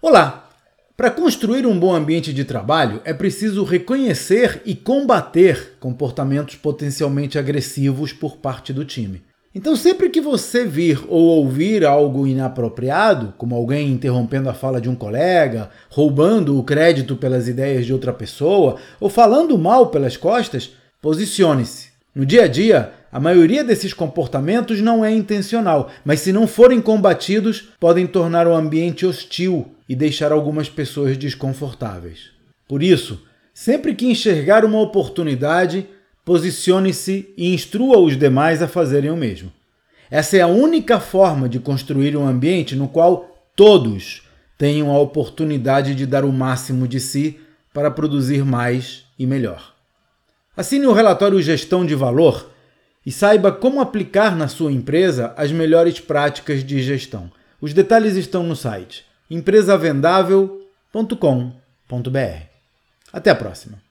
Olá! Para construir um bom ambiente de trabalho, é preciso reconhecer e combater comportamentos potencialmente agressivos por parte do time. Então, sempre que você vir ou ouvir algo inapropriado, como alguém interrompendo a fala de um colega, roubando o crédito pelas ideias de outra pessoa ou falando mal pelas costas, posicione-se. No dia a dia, a maioria desses comportamentos não é intencional, mas se não forem combatidos, podem tornar o ambiente hostil e deixar algumas pessoas desconfortáveis. Por isso, sempre que enxergar uma oportunidade, posicione-se e instrua os demais a fazerem o mesmo. Essa é a única forma de construir um ambiente no qual todos tenham a oportunidade de dar o máximo de si para produzir mais e melhor. Assine o relatório Gestão de Valor e saiba como aplicar na sua empresa as melhores práticas de gestão. Os detalhes estão no site empresavendável.com.br. Até a próxima!